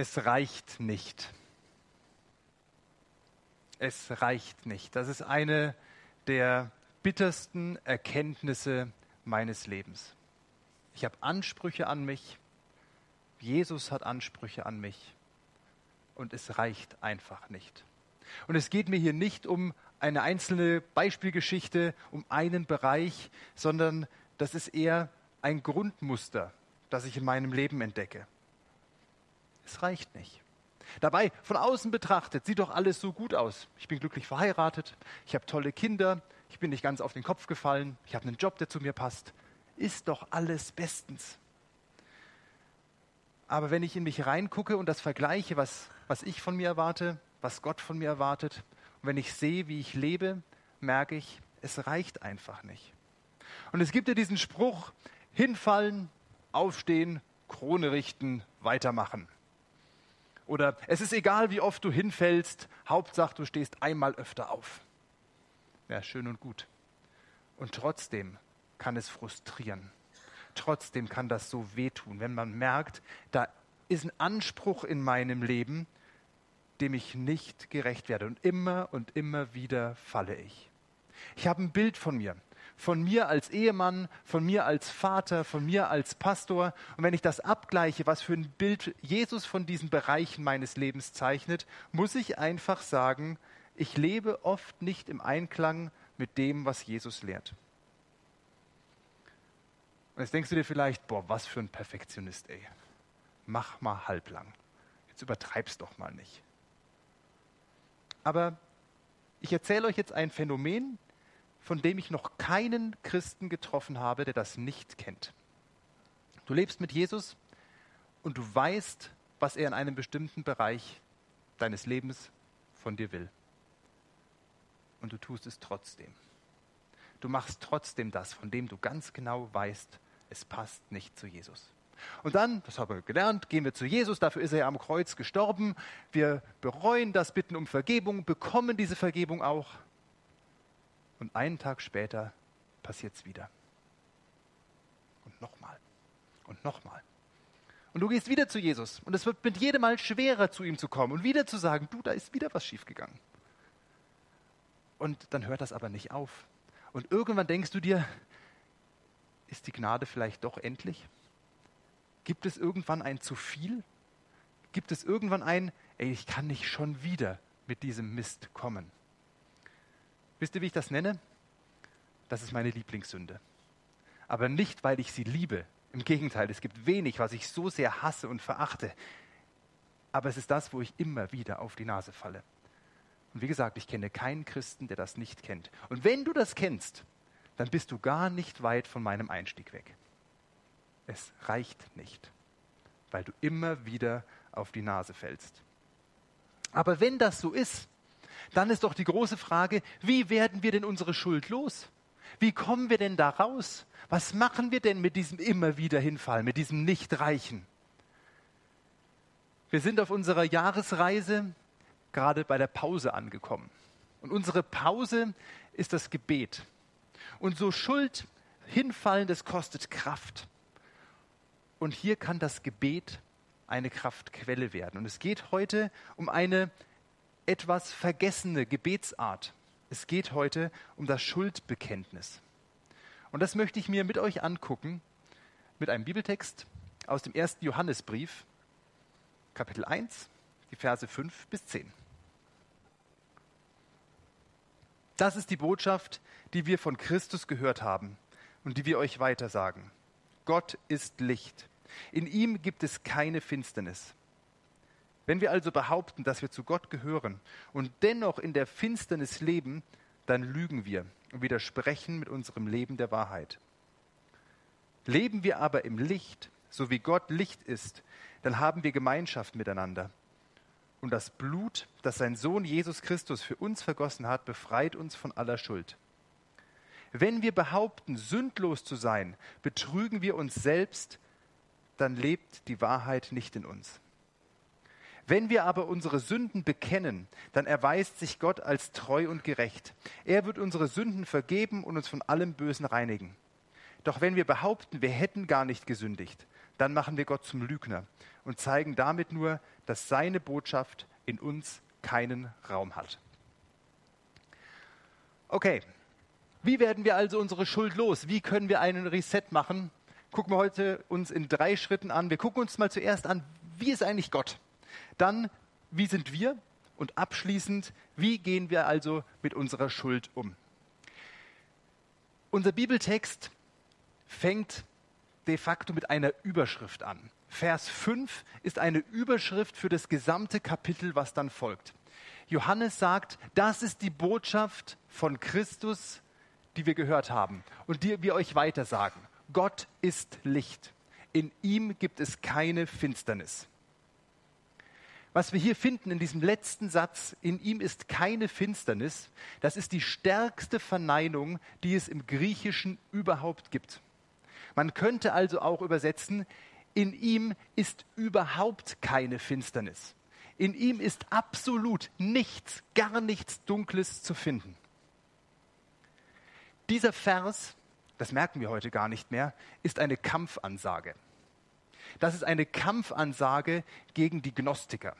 Es reicht nicht. Es reicht nicht. Das ist eine der bittersten Erkenntnisse meines Lebens. Ich habe Ansprüche an mich. Jesus hat Ansprüche an mich. Und es reicht einfach nicht. Und es geht mir hier nicht um eine einzelne Beispielgeschichte, um einen Bereich, sondern das ist eher ein Grundmuster, das ich in meinem Leben entdecke. Es reicht nicht. Dabei, von außen betrachtet, sieht doch alles so gut aus. Ich bin glücklich verheiratet, ich habe tolle Kinder, ich bin nicht ganz auf den Kopf gefallen, ich habe einen Job, der zu mir passt. Ist doch alles bestens. Aber wenn ich in mich reingucke und das vergleiche, was, was ich von mir erwarte, was Gott von mir erwartet, und wenn ich sehe, wie ich lebe, merke ich, es reicht einfach nicht. Und es gibt ja diesen Spruch, hinfallen, aufstehen, Krone richten, weitermachen. Oder es ist egal, wie oft du hinfällst, Hauptsache du stehst einmal öfter auf. Ja, schön und gut. Und trotzdem kann es frustrieren. Trotzdem kann das so wehtun, wenn man merkt, da ist ein Anspruch in meinem Leben, dem ich nicht gerecht werde. Und immer und immer wieder falle ich. Ich habe ein Bild von mir von mir als Ehemann, von mir als Vater, von mir als Pastor. Und wenn ich das abgleiche, was für ein Bild Jesus von diesen Bereichen meines Lebens zeichnet, muss ich einfach sagen, ich lebe oft nicht im Einklang mit dem, was Jesus lehrt. Und jetzt denkst du dir vielleicht, boah, was für ein Perfektionist, ey. Mach mal halblang. Jetzt übertreib's doch mal nicht. Aber ich erzähle euch jetzt ein Phänomen, von dem ich noch keinen Christen getroffen habe, der das nicht kennt. Du lebst mit Jesus und du weißt, was er in einem bestimmten Bereich deines Lebens von dir will. Und du tust es trotzdem. Du machst trotzdem das, von dem du ganz genau weißt, es passt nicht zu Jesus. Und dann, das haben wir gelernt, gehen wir zu Jesus, dafür ist er ja am Kreuz gestorben. Wir bereuen das, bitten um Vergebung, bekommen diese Vergebung auch und einen Tag später passiert es wieder. Und nochmal. Und nochmal. Und du gehst wieder zu Jesus. Und es wird mit jedem Mal schwerer, zu ihm zu kommen und wieder zu sagen, du, da ist wieder was schiefgegangen. Und dann hört das aber nicht auf. Und irgendwann denkst du dir, ist die Gnade vielleicht doch endlich? Gibt es irgendwann ein zu viel? Gibt es irgendwann ein, ey, ich kann nicht schon wieder mit diesem Mist kommen? Wisst ihr, wie ich das nenne? Das ist meine Lieblingssünde. Aber nicht, weil ich sie liebe. Im Gegenteil, es gibt wenig, was ich so sehr hasse und verachte. Aber es ist das, wo ich immer wieder auf die Nase falle. Und wie gesagt, ich kenne keinen Christen, der das nicht kennt. Und wenn du das kennst, dann bist du gar nicht weit von meinem Einstieg weg. Es reicht nicht, weil du immer wieder auf die Nase fällst. Aber wenn das so ist, dann ist doch die große Frage, wie werden wir denn unsere Schuld los? Wie kommen wir denn da raus? Was machen wir denn mit diesem immer wieder Hinfall, mit diesem Nichtreichen? Wir sind auf unserer Jahresreise gerade bei der Pause angekommen. Und unsere Pause ist das Gebet. Und so Schuld hinfallen, das kostet Kraft. Und hier kann das Gebet eine Kraftquelle werden. Und es geht heute um eine etwas vergessene Gebetsart. Es geht heute um das Schuldbekenntnis. Und das möchte ich mir mit euch angucken mit einem Bibeltext aus dem ersten Johannesbrief, Kapitel 1, die Verse 5 bis 10. Das ist die Botschaft, die wir von Christus gehört haben und die wir euch weitersagen. Gott ist Licht. In ihm gibt es keine Finsternis. Wenn wir also behaupten, dass wir zu Gott gehören und dennoch in der Finsternis leben, dann lügen wir und widersprechen mit unserem Leben der Wahrheit. Leben wir aber im Licht, so wie Gott Licht ist, dann haben wir Gemeinschaft miteinander. Und das Blut, das sein Sohn Jesus Christus für uns vergossen hat, befreit uns von aller Schuld. Wenn wir behaupten, sündlos zu sein, betrügen wir uns selbst, dann lebt die Wahrheit nicht in uns. Wenn wir aber unsere Sünden bekennen, dann erweist sich Gott als treu und gerecht. Er wird unsere Sünden vergeben und uns von allem Bösen reinigen. Doch wenn wir behaupten, wir hätten gar nicht gesündigt, dann machen wir Gott zum Lügner und zeigen damit nur, dass seine Botschaft in uns keinen Raum hat. Okay, wie werden wir also unsere Schuld los? Wie können wir einen Reset machen? Gucken wir heute uns in drei Schritten an. Wir gucken uns mal zuerst an, wie ist eigentlich Gott? Dann, wie sind wir? Und abschließend, wie gehen wir also mit unserer Schuld um? Unser Bibeltext fängt de facto mit einer Überschrift an. Vers 5 ist eine Überschrift für das gesamte Kapitel, was dann folgt. Johannes sagt, das ist die Botschaft von Christus, die wir gehört haben und die wir euch weiter sagen. Gott ist Licht. In ihm gibt es keine Finsternis. Was wir hier finden in diesem letzten Satz, in ihm ist keine Finsternis, das ist die stärkste Verneinung, die es im Griechischen überhaupt gibt. Man könnte also auch übersetzen, in ihm ist überhaupt keine Finsternis. In ihm ist absolut nichts, gar nichts Dunkles zu finden. Dieser Vers, das merken wir heute gar nicht mehr, ist eine Kampfansage. Das ist eine Kampfansage gegen die Gnostiker.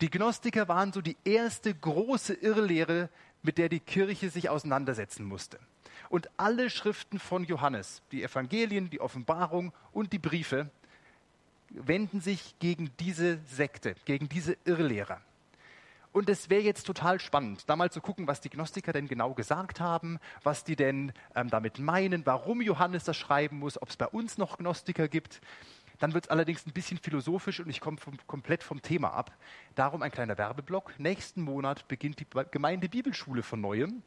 Die Gnostiker waren so die erste große Irrlehre, mit der die Kirche sich auseinandersetzen musste. Und alle Schriften von Johannes, die Evangelien, die Offenbarung und die Briefe, wenden sich gegen diese Sekte, gegen diese Irrlehrer. Und es wäre jetzt total spannend, da mal zu gucken, was die Gnostiker denn genau gesagt haben, was die denn ähm, damit meinen, warum Johannes das schreiben muss, ob es bei uns noch Gnostiker gibt. Dann wird es allerdings ein bisschen philosophisch und ich komme komplett vom Thema ab. Darum ein kleiner Werbeblock. Nächsten Monat beginnt die Gemeinde Bibelschule von neuem.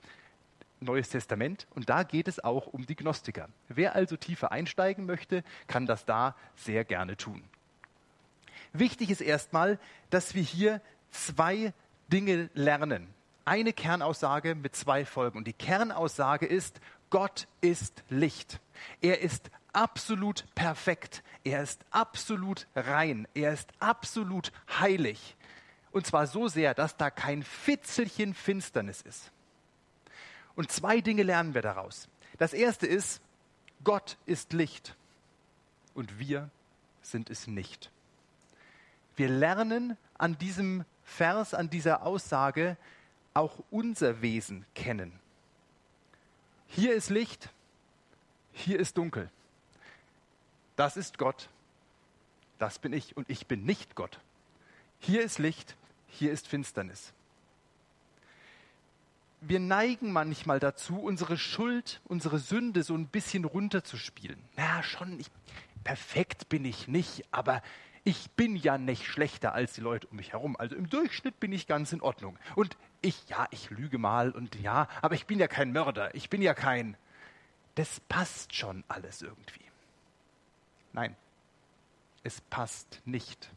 Neues Testament und da geht es auch um die Gnostiker. Wer also tiefer einsteigen möchte, kann das da sehr gerne tun. Wichtig ist erstmal, dass wir hier zwei Dinge lernen. Eine Kernaussage mit zwei Folgen. Und die Kernaussage ist, Gott ist Licht. Er ist absolut perfekt. Er ist absolut rein. Er ist absolut heilig. Und zwar so sehr, dass da kein Fitzelchen Finsternis ist. Und zwei Dinge lernen wir daraus. Das erste ist, Gott ist Licht und wir sind es nicht. Wir lernen an diesem Vers, an dieser Aussage auch unser Wesen kennen. Hier ist Licht, hier ist dunkel. Das ist Gott, das bin ich und ich bin nicht Gott. Hier ist Licht, hier ist Finsternis wir neigen manchmal dazu, unsere Schuld, unsere Sünde so ein bisschen runterzuspielen. Ja, schon, ich, perfekt bin ich nicht, aber ich bin ja nicht schlechter als die Leute um mich herum. Also im Durchschnitt bin ich ganz in Ordnung. Und ich, ja, ich lüge mal und ja, aber ich bin ja kein Mörder, ich bin ja kein. Das passt schon alles irgendwie. Nein, es passt nicht.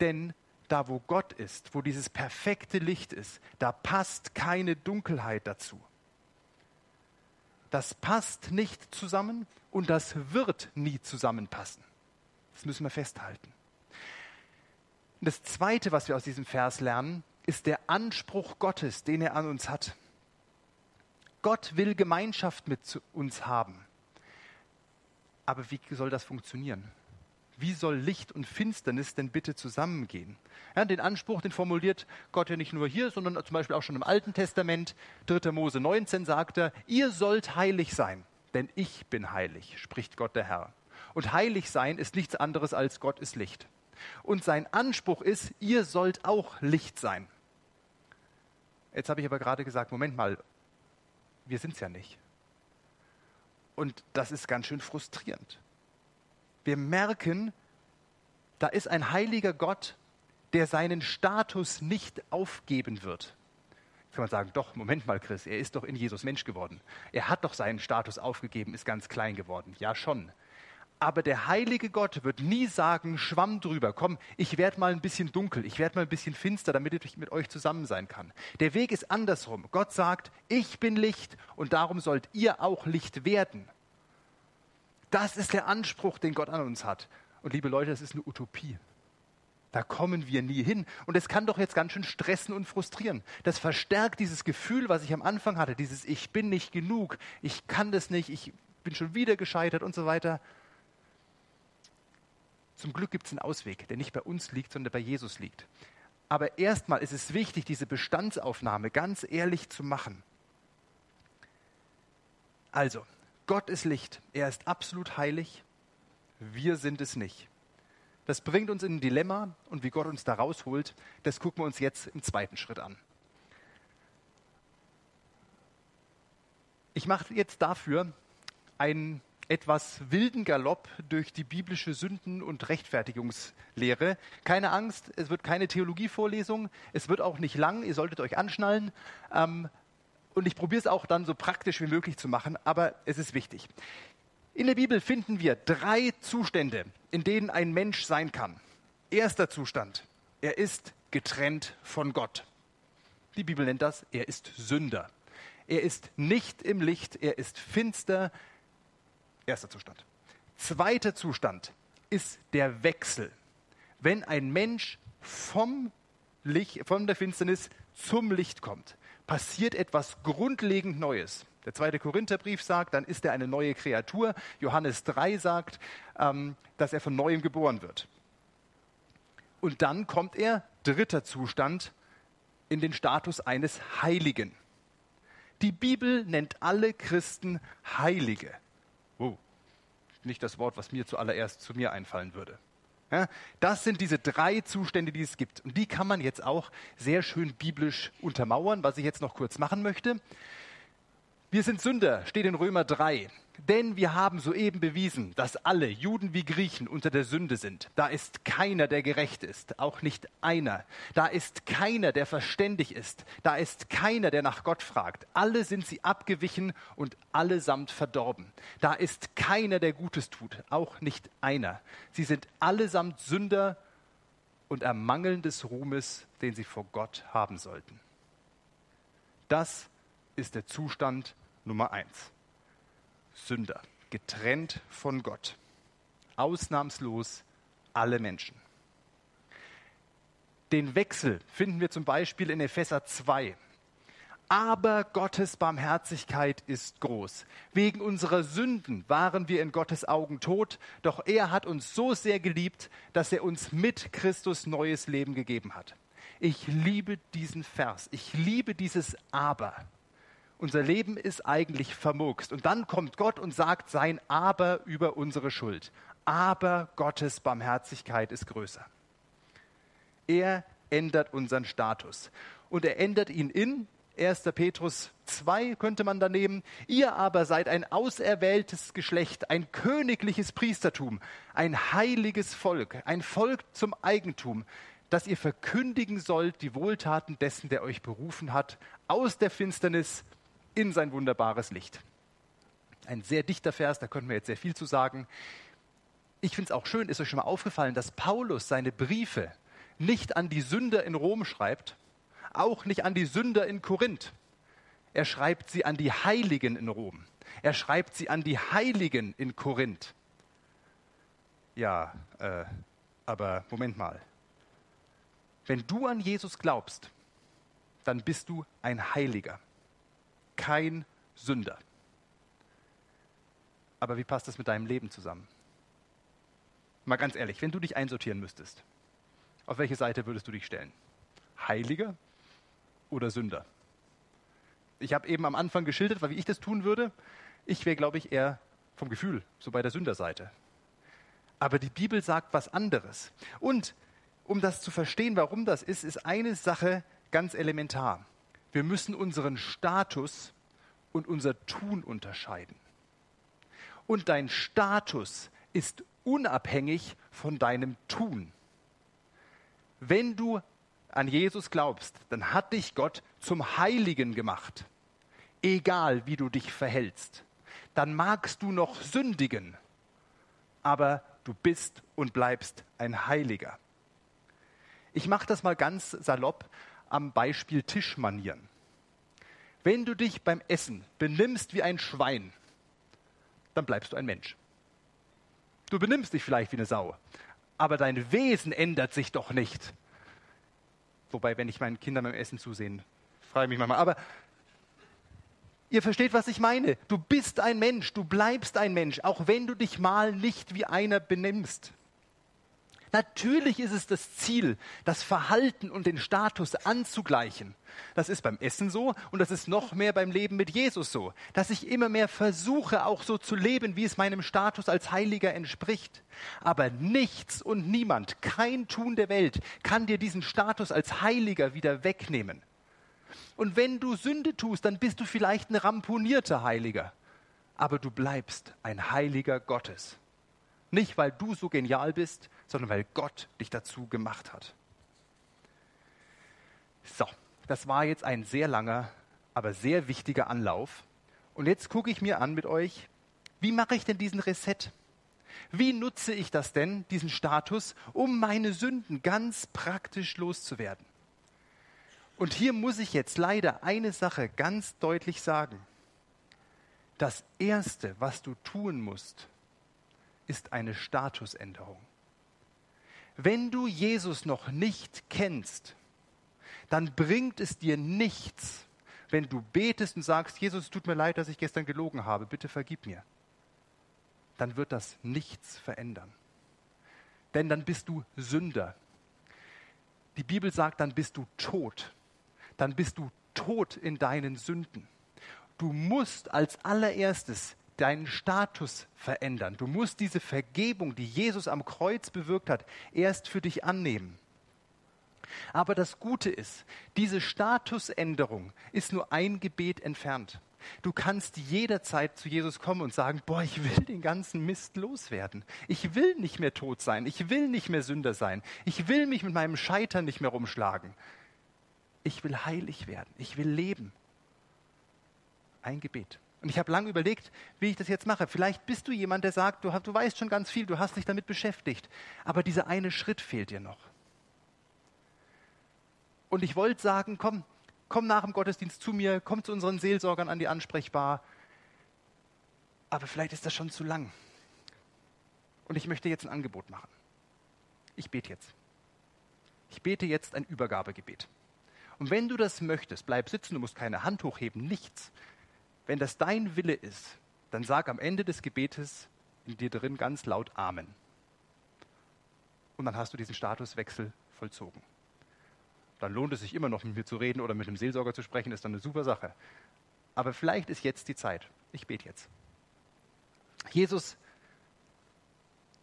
Denn da wo Gott ist, wo dieses perfekte Licht ist, da passt keine Dunkelheit dazu. Das passt nicht zusammen und das wird nie zusammenpassen. Das müssen wir festhalten. Das Zweite, was wir aus diesem Vers lernen, ist der Anspruch Gottes, den er an uns hat. Gott will Gemeinschaft mit uns haben. Aber wie soll das funktionieren? Wie soll Licht und Finsternis denn bitte zusammengehen? Ja, den Anspruch, den formuliert Gott ja nicht nur hier, sondern zum Beispiel auch schon im Alten Testament. 3. Mose 19 sagt er, ihr sollt heilig sein, denn ich bin heilig, spricht Gott der Herr. Und heilig sein ist nichts anderes als Gott ist Licht. Und sein Anspruch ist, ihr sollt auch Licht sein. Jetzt habe ich aber gerade gesagt, Moment mal, wir sind es ja nicht. Und das ist ganz schön frustrierend wir merken, da ist ein heiliger Gott, der seinen Status nicht aufgeben wird. Jetzt kann man sagen, doch, Moment mal, Chris, er ist doch in Jesus Mensch geworden. Er hat doch seinen Status aufgegeben, ist ganz klein geworden. Ja, schon. Aber der heilige Gott wird nie sagen, schwamm drüber, komm, ich werde mal ein bisschen dunkel, ich werde mal ein bisschen finster, damit ich mit euch zusammen sein kann. Der Weg ist andersrum. Gott sagt, ich bin Licht und darum sollt ihr auch Licht werden. Das ist der Anspruch, den Gott an uns hat. Und liebe Leute, das ist eine Utopie. Da kommen wir nie hin. Und es kann doch jetzt ganz schön stressen und frustrieren. Das verstärkt dieses Gefühl, was ich am Anfang hatte, dieses Ich bin nicht genug, ich kann das nicht, ich bin schon wieder gescheitert und so weiter. Zum Glück gibt es einen Ausweg, der nicht bei uns liegt, sondern bei Jesus liegt. Aber erstmal ist es wichtig, diese Bestandsaufnahme ganz ehrlich zu machen. Also, Gott ist Licht, er ist absolut heilig, wir sind es nicht. Das bringt uns in ein Dilemma und wie Gott uns da rausholt, das gucken wir uns jetzt im zweiten Schritt an. Ich mache jetzt dafür einen etwas wilden Galopp durch die biblische Sünden- und Rechtfertigungslehre. Keine Angst, es wird keine Theologievorlesung, es wird auch nicht lang, ihr solltet euch anschnallen. Ähm, und ich probiere es auch dann so praktisch wie möglich zu machen, aber es ist wichtig. In der Bibel finden wir drei Zustände, in denen ein Mensch sein kann. Erster Zustand, er ist getrennt von Gott. Die Bibel nennt das, er ist Sünder. Er ist nicht im Licht, er ist finster. Erster Zustand. Zweiter Zustand ist der Wechsel. Wenn ein Mensch vom Licht, von der Finsternis zum Licht kommt, passiert etwas grundlegend Neues. Der zweite Korintherbrief sagt, dann ist er eine neue Kreatur. Johannes 3 sagt, ähm, dass er von neuem geboren wird. Und dann kommt er, dritter Zustand, in den Status eines Heiligen. Die Bibel nennt alle Christen Heilige. Nicht das Wort, was mir zuallererst zu mir einfallen würde. Ja, das sind diese drei Zustände, die es gibt. Und die kann man jetzt auch sehr schön biblisch untermauern, was ich jetzt noch kurz machen möchte. Wir sind Sünder, steht in Römer 3. Denn wir haben soeben bewiesen, dass alle, Juden wie Griechen, unter der Sünde sind. Da ist keiner, der gerecht ist, auch nicht einer. Da ist keiner, der verständig ist. Da ist keiner, der nach Gott fragt. Alle sind sie abgewichen und allesamt verdorben. Da ist keiner, der Gutes tut, auch nicht einer. Sie sind allesamt Sünder und ermangeln des Ruhmes, den sie vor Gott haben sollten. Das ist der Zustand Nummer eins. Sünder, getrennt von Gott. Ausnahmslos alle Menschen. Den Wechsel finden wir zum Beispiel in Epheser 2. Aber Gottes Barmherzigkeit ist groß. Wegen unserer Sünden waren wir in Gottes Augen tot, doch er hat uns so sehr geliebt, dass er uns mit Christus neues Leben gegeben hat. Ich liebe diesen Vers. Ich liebe dieses Aber. Unser Leben ist eigentlich vermurkst. Und dann kommt Gott und sagt sein Aber über unsere Schuld. Aber Gottes Barmherzigkeit ist größer. Er ändert unseren Status. Und er ändert ihn in 1. Petrus 2 könnte man da nehmen. Ihr aber seid ein auserwähltes Geschlecht, ein königliches Priestertum, ein heiliges Volk, ein Volk zum Eigentum, dass ihr verkündigen sollt die Wohltaten dessen, der euch berufen hat, aus der Finsternis in sein wunderbares Licht. Ein sehr dichter Vers, da könnten wir jetzt sehr viel zu sagen. Ich finde es auch schön, ist euch schon mal aufgefallen, dass Paulus seine Briefe nicht an die Sünder in Rom schreibt, auch nicht an die Sünder in Korinth. Er schreibt sie an die Heiligen in Rom. Er schreibt sie an die Heiligen in Korinth. Ja, äh, aber Moment mal. Wenn du an Jesus glaubst, dann bist du ein Heiliger kein Sünder. Aber wie passt das mit deinem Leben zusammen? Mal ganz ehrlich, wenn du dich einsortieren müsstest, auf welche Seite würdest du dich stellen? Heiliger oder Sünder? Ich habe eben am Anfang geschildert, wie ich das tun würde. Ich wäre, glaube ich, eher vom Gefühl so bei der Sünderseite. Aber die Bibel sagt was anderes. Und um das zu verstehen, warum das ist, ist eine Sache ganz elementar. Wir müssen unseren Status und unser Tun unterscheiden. Und dein Status ist unabhängig von deinem Tun. Wenn du an Jesus glaubst, dann hat dich Gott zum Heiligen gemacht. Egal wie du dich verhältst. Dann magst du noch sündigen, aber du bist und bleibst ein Heiliger. Ich mache das mal ganz salopp am Beispiel Tischmanieren. Wenn du dich beim Essen benimmst wie ein Schwein, dann bleibst du ein Mensch. Du benimmst dich vielleicht wie eine Sau, aber dein Wesen ändert sich doch nicht. Wobei, wenn ich meinen Kindern beim Essen zusehen, frage ich mich manchmal, aber ihr versteht, was ich meine. Du bist ein Mensch, du bleibst ein Mensch, auch wenn du dich mal nicht wie einer benimmst. Natürlich ist es das Ziel, das Verhalten und den Status anzugleichen. Das ist beim Essen so und das ist noch mehr beim Leben mit Jesus so, dass ich immer mehr versuche, auch so zu leben, wie es meinem Status als Heiliger entspricht. Aber nichts und niemand, kein Tun der Welt kann dir diesen Status als Heiliger wieder wegnehmen. Und wenn du Sünde tust, dann bist du vielleicht ein ramponierter Heiliger, aber du bleibst ein Heiliger Gottes. Nicht, weil du so genial bist, sondern weil Gott dich dazu gemacht hat. So, das war jetzt ein sehr langer, aber sehr wichtiger Anlauf. Und jetzt gucke ich mir an mit euch, wie mache ich denn diesen Reset? Wie nutze ich das denn, diesen Status, um meine Sünden ganz praktisch loszuwerden? Und hier muss ich jetzt leider eine Sache ganz deutlich sagen. Das Erste, was du tun musst, ist eine Statusänderung. Wenn du Jesus noch nicht kennst, dann bringt es dir nichts, wenn du betest und sagst, Jesus, tut mir leid, dass ich gestern gelogen habe, bitte vergib mir. Dann wird das nichts verändern. Denn dann bist du Sünder. Die Bibel sagt, dann bist du tot. Dann bist du tot in deinen Sünden. Du musst als allererstes deinen Status verändern. Du musst diese Vergebung, die Jesus am Kreuz bewirkt hat, erst für dich annehmen. Aber das Gute ist, diese Statusänderung ist nur ein Gebet entfernt. Du kannst jederzeit zu Jesus kommen und sagen, boah, ich will den ganzen Mist loswerden. Ich will nicht mehr tot sein. Ich will nicht mehr Sünder sein. Ich will mich mit meinem Scheitern nicht mehr rumschlagen. Ich will heilig werden. Ich will leben. Ein Gebet. Und ich habe lange überlegt, wie ich das jetzt mache. Vielleicht bist du jemand, der sagt, du, du weißt schon ganz viel, du hast dich damit beschäftigt, aber dieser eine Schritt fehlt dir noch. Und ich wollte sagen, komm, komm nach dem Gottesdienst zu mir, komm zu unseren Seelsorgern an die Ansprechbar. Aber vielleicht ist das schon zu lang. Und ich möchte jetzt ein Angebot machen. Ich bete jetzt. Ich bete jetzt ein Übergabegebet. Und wenn du das möchtest, bleib sitzen, du musst keine Hand hochheben, nichts. Wenn das dein Wille ist, dann sag am Ende des Gebetes in dir drin ganz laut Amen. Und dann hast du diesen Statuswechsel vollzogen dann lohnt es sich immer noch mit mir zu reden oder mit einem Seelsorger zu sprechen, ist dann eine super Sache. Aber vielleicht ist jetzt die Zeit. Ich bete jetzt. Jesus,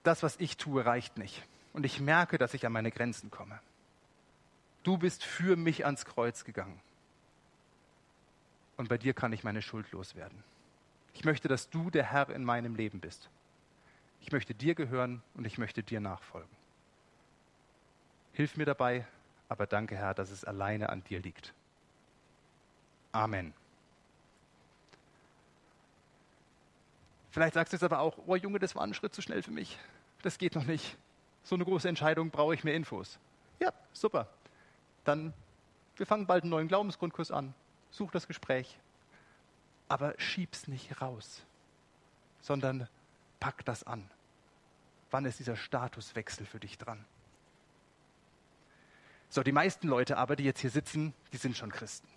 das, was ich tue, reicht nicht. Und ich merke, dass ich an meine Grenzen komme. Du bist für mich ans Kreuz gegangen. Und bei dir kann ich meine Schuld loswerden. Ich möchte, dass du der Herr in meinem Leben bist. Ich möchte dir gehören und ich möchte dir nachfolgen. Hilf mir dabei, aber danke, Herr, dass es alleine an dir liegt. Amen. Vielleicht sagst du jetzt aber auch, oh Junge, das war ein Schritt zu schnell für mich. Das geht noch nicht. So eine große Entscheidung brauche ich mehr Infos. Ja, super. Dann, wir fangen bald einen neuen Glaubensgrundkurs an. Such das Gespräch. Aber schieb's nicht raus, sondern pack das an. Wann ist dieser Statuswechsel für dich dran? So, die meisten Leute aber, die jetzt hier sitzen, die sind schon Christen.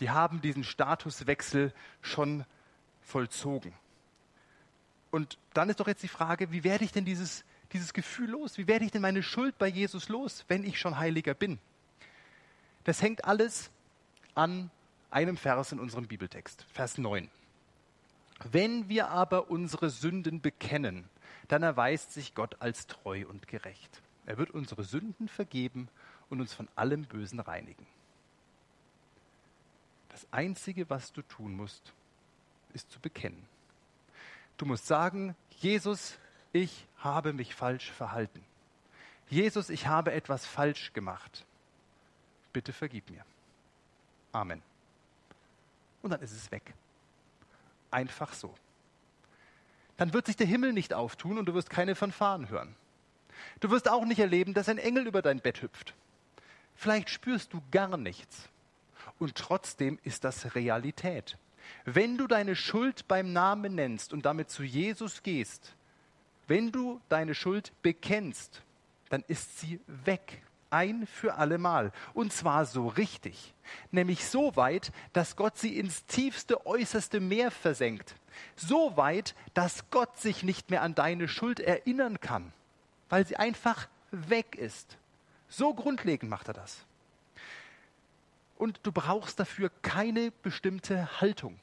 Die haben diesen Statuswechsel schon vollzogen. Und dann ist doch jetzt die Frage, wie werde ich denn dieses, dieses Gefühl los? Wie werde ich denn meine Schuld bei Jesus los, wenn ich schon Heiliger bin? Das hängt alles an einem Vers in unserem Bibeltext, Vers 9. Wenn wir aber unsere Sünden bekennen, dann erweist sich Gott als treu und gerecht. Er wird unsere Sünden vergeben und uns von allem Bösen reinigen. Das Einzige, was du tun musst, ist zu bekennen. Du musst sagen, Jesus, ich habe mich falsch verhalten. Jesus, ich habe etwas falsch gemacht. Bitte vergib mir. Amen. Und dann ist es weg. Einfach so. Dann wird sich der Himmel nicht auftun und du wirst keine Fanfaren hören. Du wirst auch nicht erleben, dass ein Engel über dein Bett hüpft. Vielleicht spürst du gar nichts. Und trotzdem ist das Realität. Wenn du deine Schuld beim Namen nennst und damit zu Jesus gehst, wenn du deine Schuld bekennst, dann ist sie weg. Ein für allemal. Und zwar so richtig. Nämlich so weit, dass Gott sie ins tiefste, äußerste Meer versenkt. So weit, dass Gott sich nicht mehr an deine Schuld erinnern kann. Weil sie einfach weg ist. So grundlegend macht er das. Und du brauchst dafür keine bestimmte Haltung.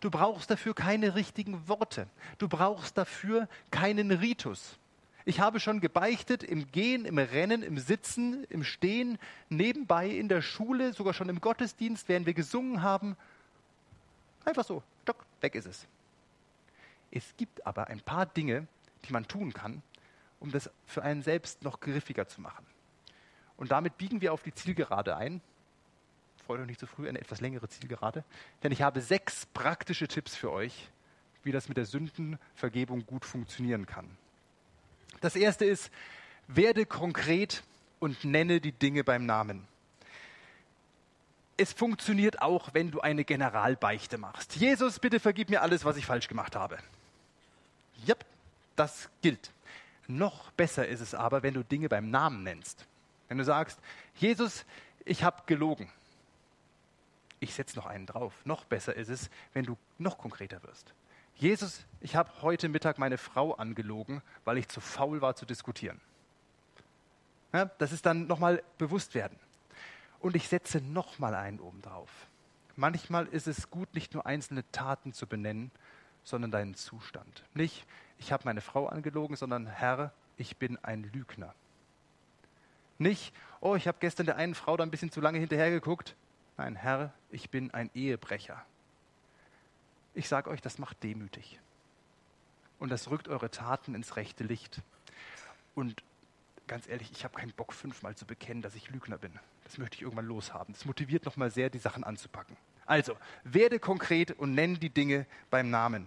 Du brauchst dafür keine richtigen Worte. Du brauchst dafür keinen Ritus. Ich habe schon gebeichtet im Gehen, im Rennen, im Sitzen, im Stehen, nebenbei in der Schule, sogar schon im Gottesdienst, während wir gesungen haben. Einfach so, stock, weg ist es. Es gibt aber ein paar Dinge, die man tun kann, um das für einen selbst noch griffiger zu machen. Und damit biegen wir auf die Zielgerade ein. Freut euch nicht zu früh, eine etwas längere Zielgerade. Denn ich habe sechs praktische Tipps für euch, wie das mit der Sündenvergebung gut funktionieren kann. Das erste ist, werde konkret und nenne die Dinge beim Namen. Es funktioniert auch, wenn du eine Generalbeichte machst. Jesus, bitte vergib mir alles, was ich falsch gemacht habe. Ja, das gilt. Noch besser ist es aber, wenn du Dinge beim Namen nennst. Wenn du sagst, Jesus, ich habe gelogen. Ich setze noch einen drauf. Noch besser ist es, wenn du noch konkreter wirst. Jesus, ich habe heute Mittag meine Frau angelogen, weil ich zu faul war zu diskutieren. Ja, das ist dann nochmal bewusst werden. Und ich setze nochmal einen oben drauf. Manchmal ist es gut, nicht nur einzelne Taten zu benennen, sondern deinen Zustand. Nicht, ich habe meine Frau angelogen, sondern Herr, ich bin ein Lügner. Nicht, oh, ich habe gestern der einen Frau da ein bisschen zu lange hinterhergeguckt. Nein, Herr, ich bin ein Ehebrecher. Ich sage euch, das macht demütig. Und das rückt eure Taten ins rechte Licht. Und ganz ehrlich, ich habe keinen Bock, fünfmal zu bekennen, dass ich Lügner bin. Das möchte ich irgendwann loshaben. Das motiviert nochmal sehr, die Sachen anzupacken. Also, werde konkret und nenne die Dinge beim Namen.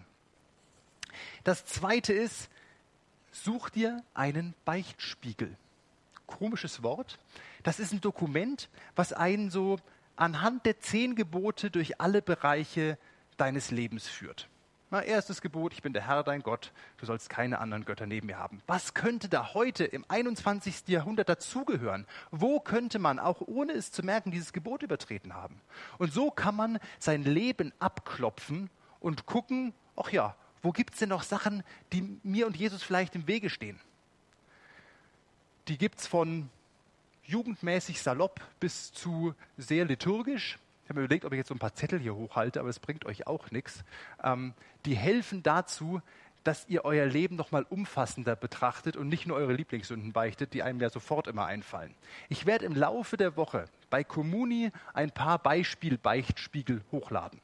Das zweite ist, such dir einen Beichtspiegel. Komisches Wort. Das ist ein Dokument, was einen so anhand der zehn Gebote durch alle Bereiche deines Lebens führt. Na, erstes Gebot, ich bin der Herr, dein Gott, du sollst keine anderen Götter neben mir haben. Was könnte da heute im 21. Jahrhundert dazugehören? Wo könnte man, auch ohne es zu merken, dieses Gebot übertreten haben? Und so kann man sein Leben abklopfen und gucken, ach ja, wo gibt es denn noch Sachen, die mir und Jesus vielleicht im Wege stehen? Die gibt es von jugendmäßig salopp bis zu sehr liturgisch. Ich habe mir überlegt, ob ich jetzt so ein paar Zettel hier hochhalte, aber es bringt euch auch nichts. Ähm, die helfen dazu, dass ihr euer Leben noch mal umfassender betrachtet und nicht nur eure Lieblingssünden beichtet, die einem ja sofort immer einfallen. Ich werde im Laufe der Woche bei Comuni ein paar Beispiel-Beichtspiegel hochladen.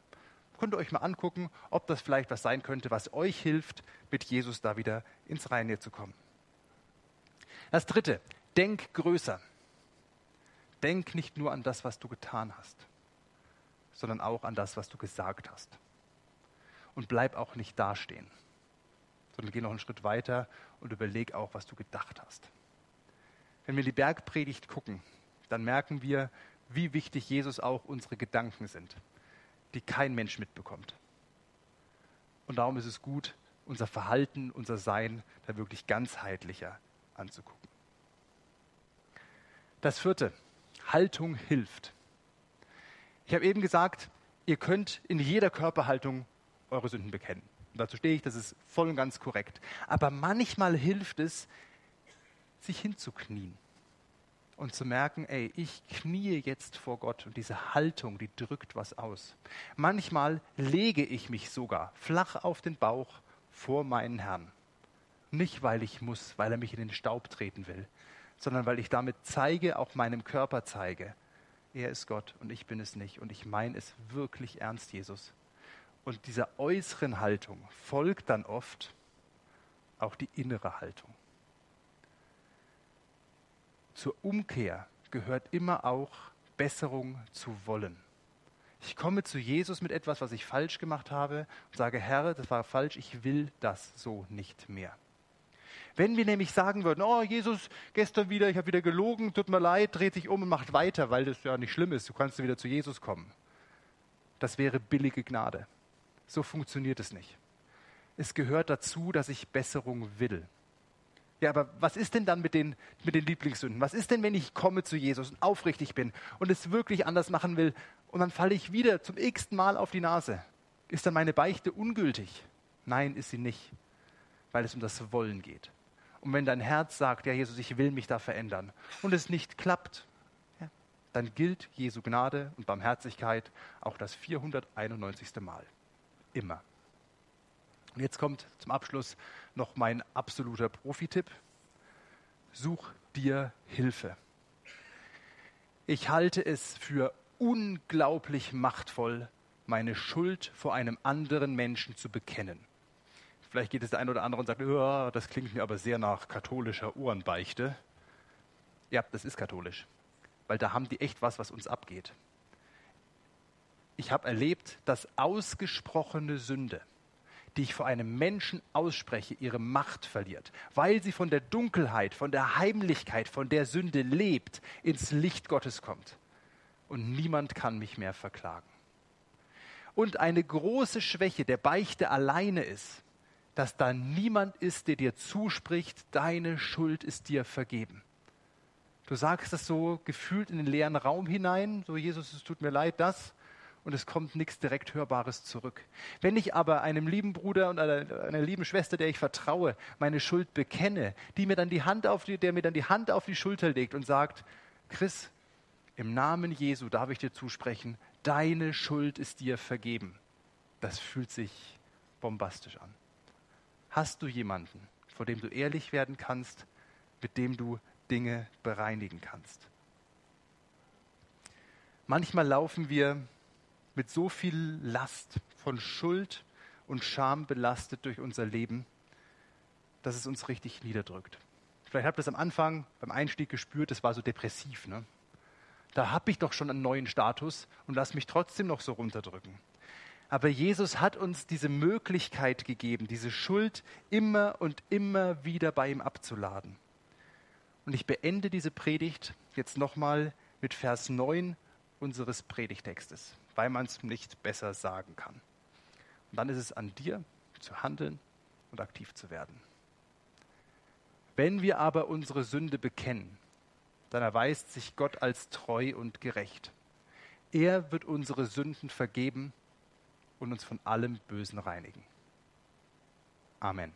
Könnt ihr euch mal angucken, ob das vielleicht was sein könnte, was euch hilft, mit Jesus da wieder ins Reine zu kommen. Das dritte, denk größer. Denk nicht nur an das, was du getan hast sondern auch an das, was du gesagt hast. Und bleib auch nicht dastehen, sondern geh noch einen Schritt weiter und überleg auch, was du gedacht hast. Wenn wir die Bergpredigt gucken, dann merken wir, wie wichtig Jesus auch unsere Gedanken sind, die kein Mensch mitbekommt. Und darum ist es gut, unser Verhalten, unser Sein da wirklich ganzheitlicher anzugucken. Das vierte, Haltung hilft. Ich habe eben gesagt, ihr könnt in jeder Körperhaltung eure Sünden bekennen. Und dazu stehe ich, das ist voll und ganz korrekt. Aber manchmal hilft es, sich hinzuknien und zu merken, ey, ich kniee jetzt vor Gott und diese Haltung, die drückt was aus. Manchmal lege ich mich sogar flach auf den Bauch vor meinen Herrn. Nicht, weil ich muss, weil er mich in den Staub treten will, sondern weil ich damit zeige, auch meinem Körper zeige, er ist Gott und ich bin es nicht. Und ich meine es wirklich ernst, Jesus. Und dieser äußeren Haltung folgt dann oft auch die innere Haltung. Zur Umkehr gehört immer auch Besserung zu wollen. Ich komme zu Jesus mit etwas, was ich falsch gemacht habe und sage, Herr, das war falsch, ich will das so nicht mehr. Wenn wir nämlich sagen würden, oh Jesus, gestern wieder, ich habe wieder gelogen, tut mir leid, dreht sich um und macht weiter, weil das ja nicht schlimm ist, du kannst wieder zu Jesus kommen. Das wäre billige Gnade. So funktioniert es nicht. Es gehört dazu, dass ich Besserung will. Ja, aber was ist denn dann mit den, mit den Lieblingssünden? Was ist denn, wenn ich komme zu Jesus und aufrichtig bin und es wirklich anders machen will und dann falle ich wieder zum x-ten Mal auf die Nase? Ist dann meine Beichte ungültig? Nein, ist sie nicht, weil es um das Wollen geht. Und wenn dein Herz sagt, ja Jesus, ich will mich da verändern und es nicht klappt, ja, dann gilt Jesu Gnade und Barmherzigkeit auch das 491. Mal. Immer. Und jetzt kommt zum Abschluss noch mein absoluter Profitipp. Such dir Hilfe. Ich halte es für unglaublich machtvoll, meine Schuld vor einem anderen Menschen zu bekennen. Vielleicht geht es der eine oder andere und sagt, das klingt mir aber sehr nach katholischer Ohrenbeichte. Ja, das ist katholisch, weil da haben die echt was, was uns abgeht. Ich habe erlebt, dass ausgesprochene Sünde, die ich vor einem Menschen ausspreche, ihre Macht verliert, weil sie von der Dunkelheit, von der Heimlichkeit, von der Sünde lebt, ins Licht Gottes kommt. Und niemand kann mich mehr verklagen. Und eine große Schwäche der Beichte alleine ist, dass da niemand ist, der dir zuspricht, deine Schuld ist dir vergeben. Du sagst das so gefühlt in den leeren Raum hinein, so Jesus, es tut mir leid, das, und es kommt nichts direkt Hörbares zurück. Wenn ich aber einem lieben Bruder und einer, einer, lieben Schwester, der ich vertraue, meine Schuld bekenne, die mir dann die Hand auf die, der mir dann die Hand auf die Schulter legt und sagt, Chris, im Namen Jesu darf ich dir zusprechen, deine Schuld ist dir vergeben. Das fühlt sich bombastisch an. Hast du jemanden, vor dem du ehrlich werden kannst, mit dem du Dinge bereinigen kannst? Manchmal laufen wir mit so viel Last von Schuld und Scham belastet durch unser Leben, dass es uns richtig niederdrückt. Vielleicht habt ihr das am Anfang beim Einstieg gespürt, das war so depressiv. Ne? Da habe ich doch schon einen neuen Status und lass mich trotzdem noch so runterdrücken. Aber Jesus hat uns diese Möglichkeit gegeben, diese Schuld immer und immer wieder bei ihm abzuladen. Und ich beende diese Predigt jetzt nochmal mit Vers 9 unseres Predigtextes, weil man es nicht besser sagen kann. Und dann ist es an dir zu handeln und aktiv zu werden. Wenn wir aber unsere Sünde bekennen, dann erweist sich Gott als treu und gerecht. Er wird unsere Sünden vergeben und uns von allem Bösen reinigen. Amen.